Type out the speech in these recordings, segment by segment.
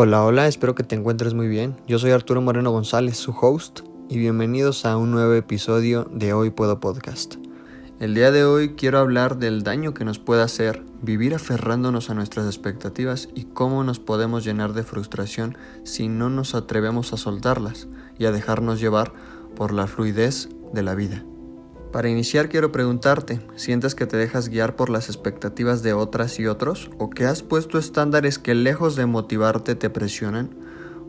Hola, hola, espero que te encuentres muy bien. Yo soy Arturo Moreno González, su host, y bienvenidos a un nuevo episodio de Hoy Puedo Podcast. El día de hoy quiero hablar del daño que nos puede hacer vivir aferrándonos a nuestras expectativas y cómo nos podemos llenar de frustración si no nos atrevemos a soltarlas y a dejarnos llevar por la fluidez de la vida. Para iniciar quiero preguntarte, ¿sientes que te dejas guiar por las expectativas de otras y otros? ¿O que has puesto estándares que lejos de motivarte te presionan?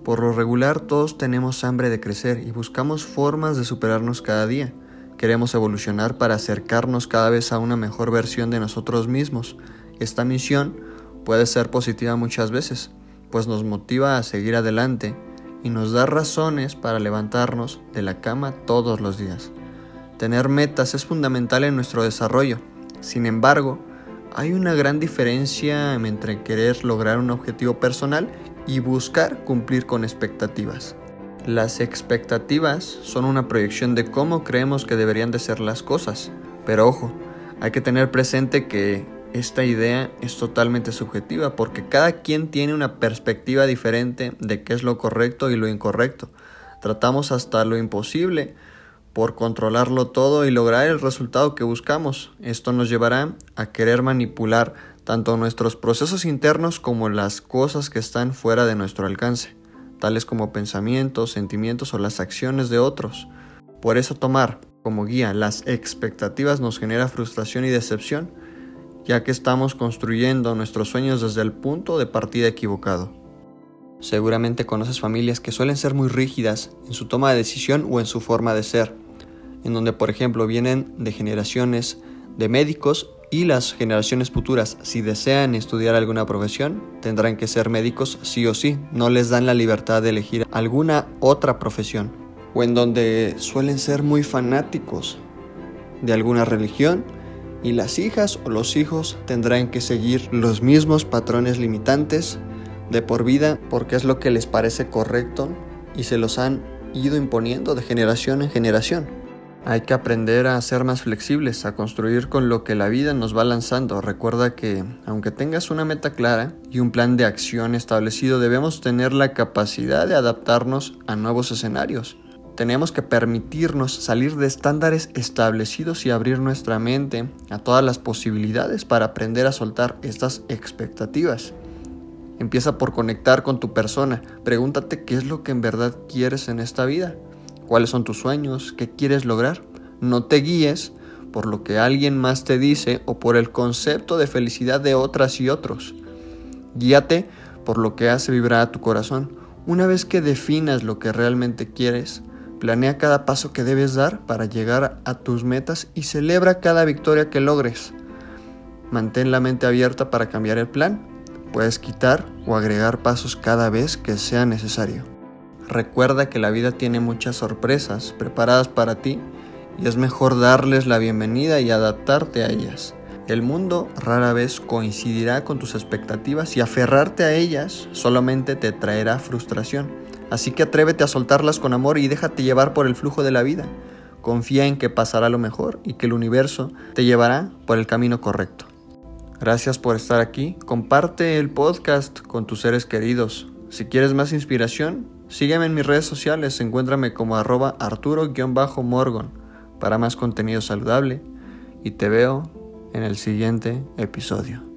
Por lo regular todos tenemos hambre de crecer y buscamos formas de superarnos cada día. Queremos evolucionar para acercarnos cada vez a una mejor versión de nosotros mismos. Esta misión puede ser positiva muchas veces, pues nos motiva a seguir adelante y nos da razones para levantarnos de la cama todos los días. Tener metas es fundamental en nuestro desarrollo. Sin embargo, hay una gran diferencia entre querer lograr un objetivo personal y buscar cumplir con expectativas. Las expectativas son una proyección de cómo creemos que deberían de ser las cosas, pero ojo, hay que tener presente que esta idea es totalmente subjetiva porque cada quien tiene una perspectiva diferente de qué es lo correcto y lo incorrecto. Tratamos hasta lo imposible por controlarlo todo y lograr el resultado que buscamos. Esto nos llevará a querer manipular tanto nuestros procesos internos como las cosas que están fuera de nuestro alcance, tales como pensamientos, sentimientos o las acciones de otros. Por eso tomar como guía las expectativas nos genera frustración y decepción, ya que estamos construyendo nuestros sueños desde el punto de partida equivocado. Seguramente conoces familias que suelen ser muy rígidas en su toma de decisión o en su forma de ser, en donde por ejemplo vienen de generaciones de médicos y las generaciones futuras, si desean estudiar alguna profesión, tendrán que ser médicos sí o sí, no les dan la libertad de elegir alguna otra profesión, o en donde suelen ser muy fanáticos de alguna religión y las hijas o los hijos tendrán que seguir los mismos patrones limitantes de por vida porque es lo que les parece correcto y se los han ido imponiendo de generación en generación. Hay que aprender a ser más flexibles, a construir con lo que la vida nos va lanzando. Recuerda que aunque tengas una meta clara y un plan de acción establecido, debemos tener la capacidad de adaptarnos a nuevos escenarios. Tenemos que permitirnos salir de estándares establecidos y abrir nuestra mente a todas las posibilidades para aprender a soltar estas expectativas. Empieza por conectar con tu persona. Pregúntate qué es lo que en verdad quieres en esta vida. ¿Cuáles son tus sueños? ¿Qué quieres lograr? No te guíes por lo que alguien más te dice o por el concepto de felicidad de otras y otros. Guíate por lo que hace vibrar a tu corazón. Una vez que definas lo que realmente quieres, planea cada paso que debes dar para llegar a tus metas y celebra cada victoria que logres. Mantén la mente abierta para cambiar el plan Puedes quitar o agregar pasos cada vez que sea necesario. Recuerda que la vida tiene muchas sorpresas preparadas para ti y es mejor darles la bienvenida y adaptarte a ellas. El mundo rara vez coincidirá con tus expectativas y aferrarte a ellas solamente te traerá frustración. Así que atrévete a soltarlas con amor y déjate llevar por el flujo de la vida. Confía en que pasará lo mejor y que el universo te llevará por el camino correcto. Gracias por estar aquí. Comparte el podcast con tus seres queridos. Si quieres más inspiración, sígueme en mis redes sociales. Encuéntrame como arroba arturo-morgon para más contenido saludable. Y te veo en el siguiente episodio.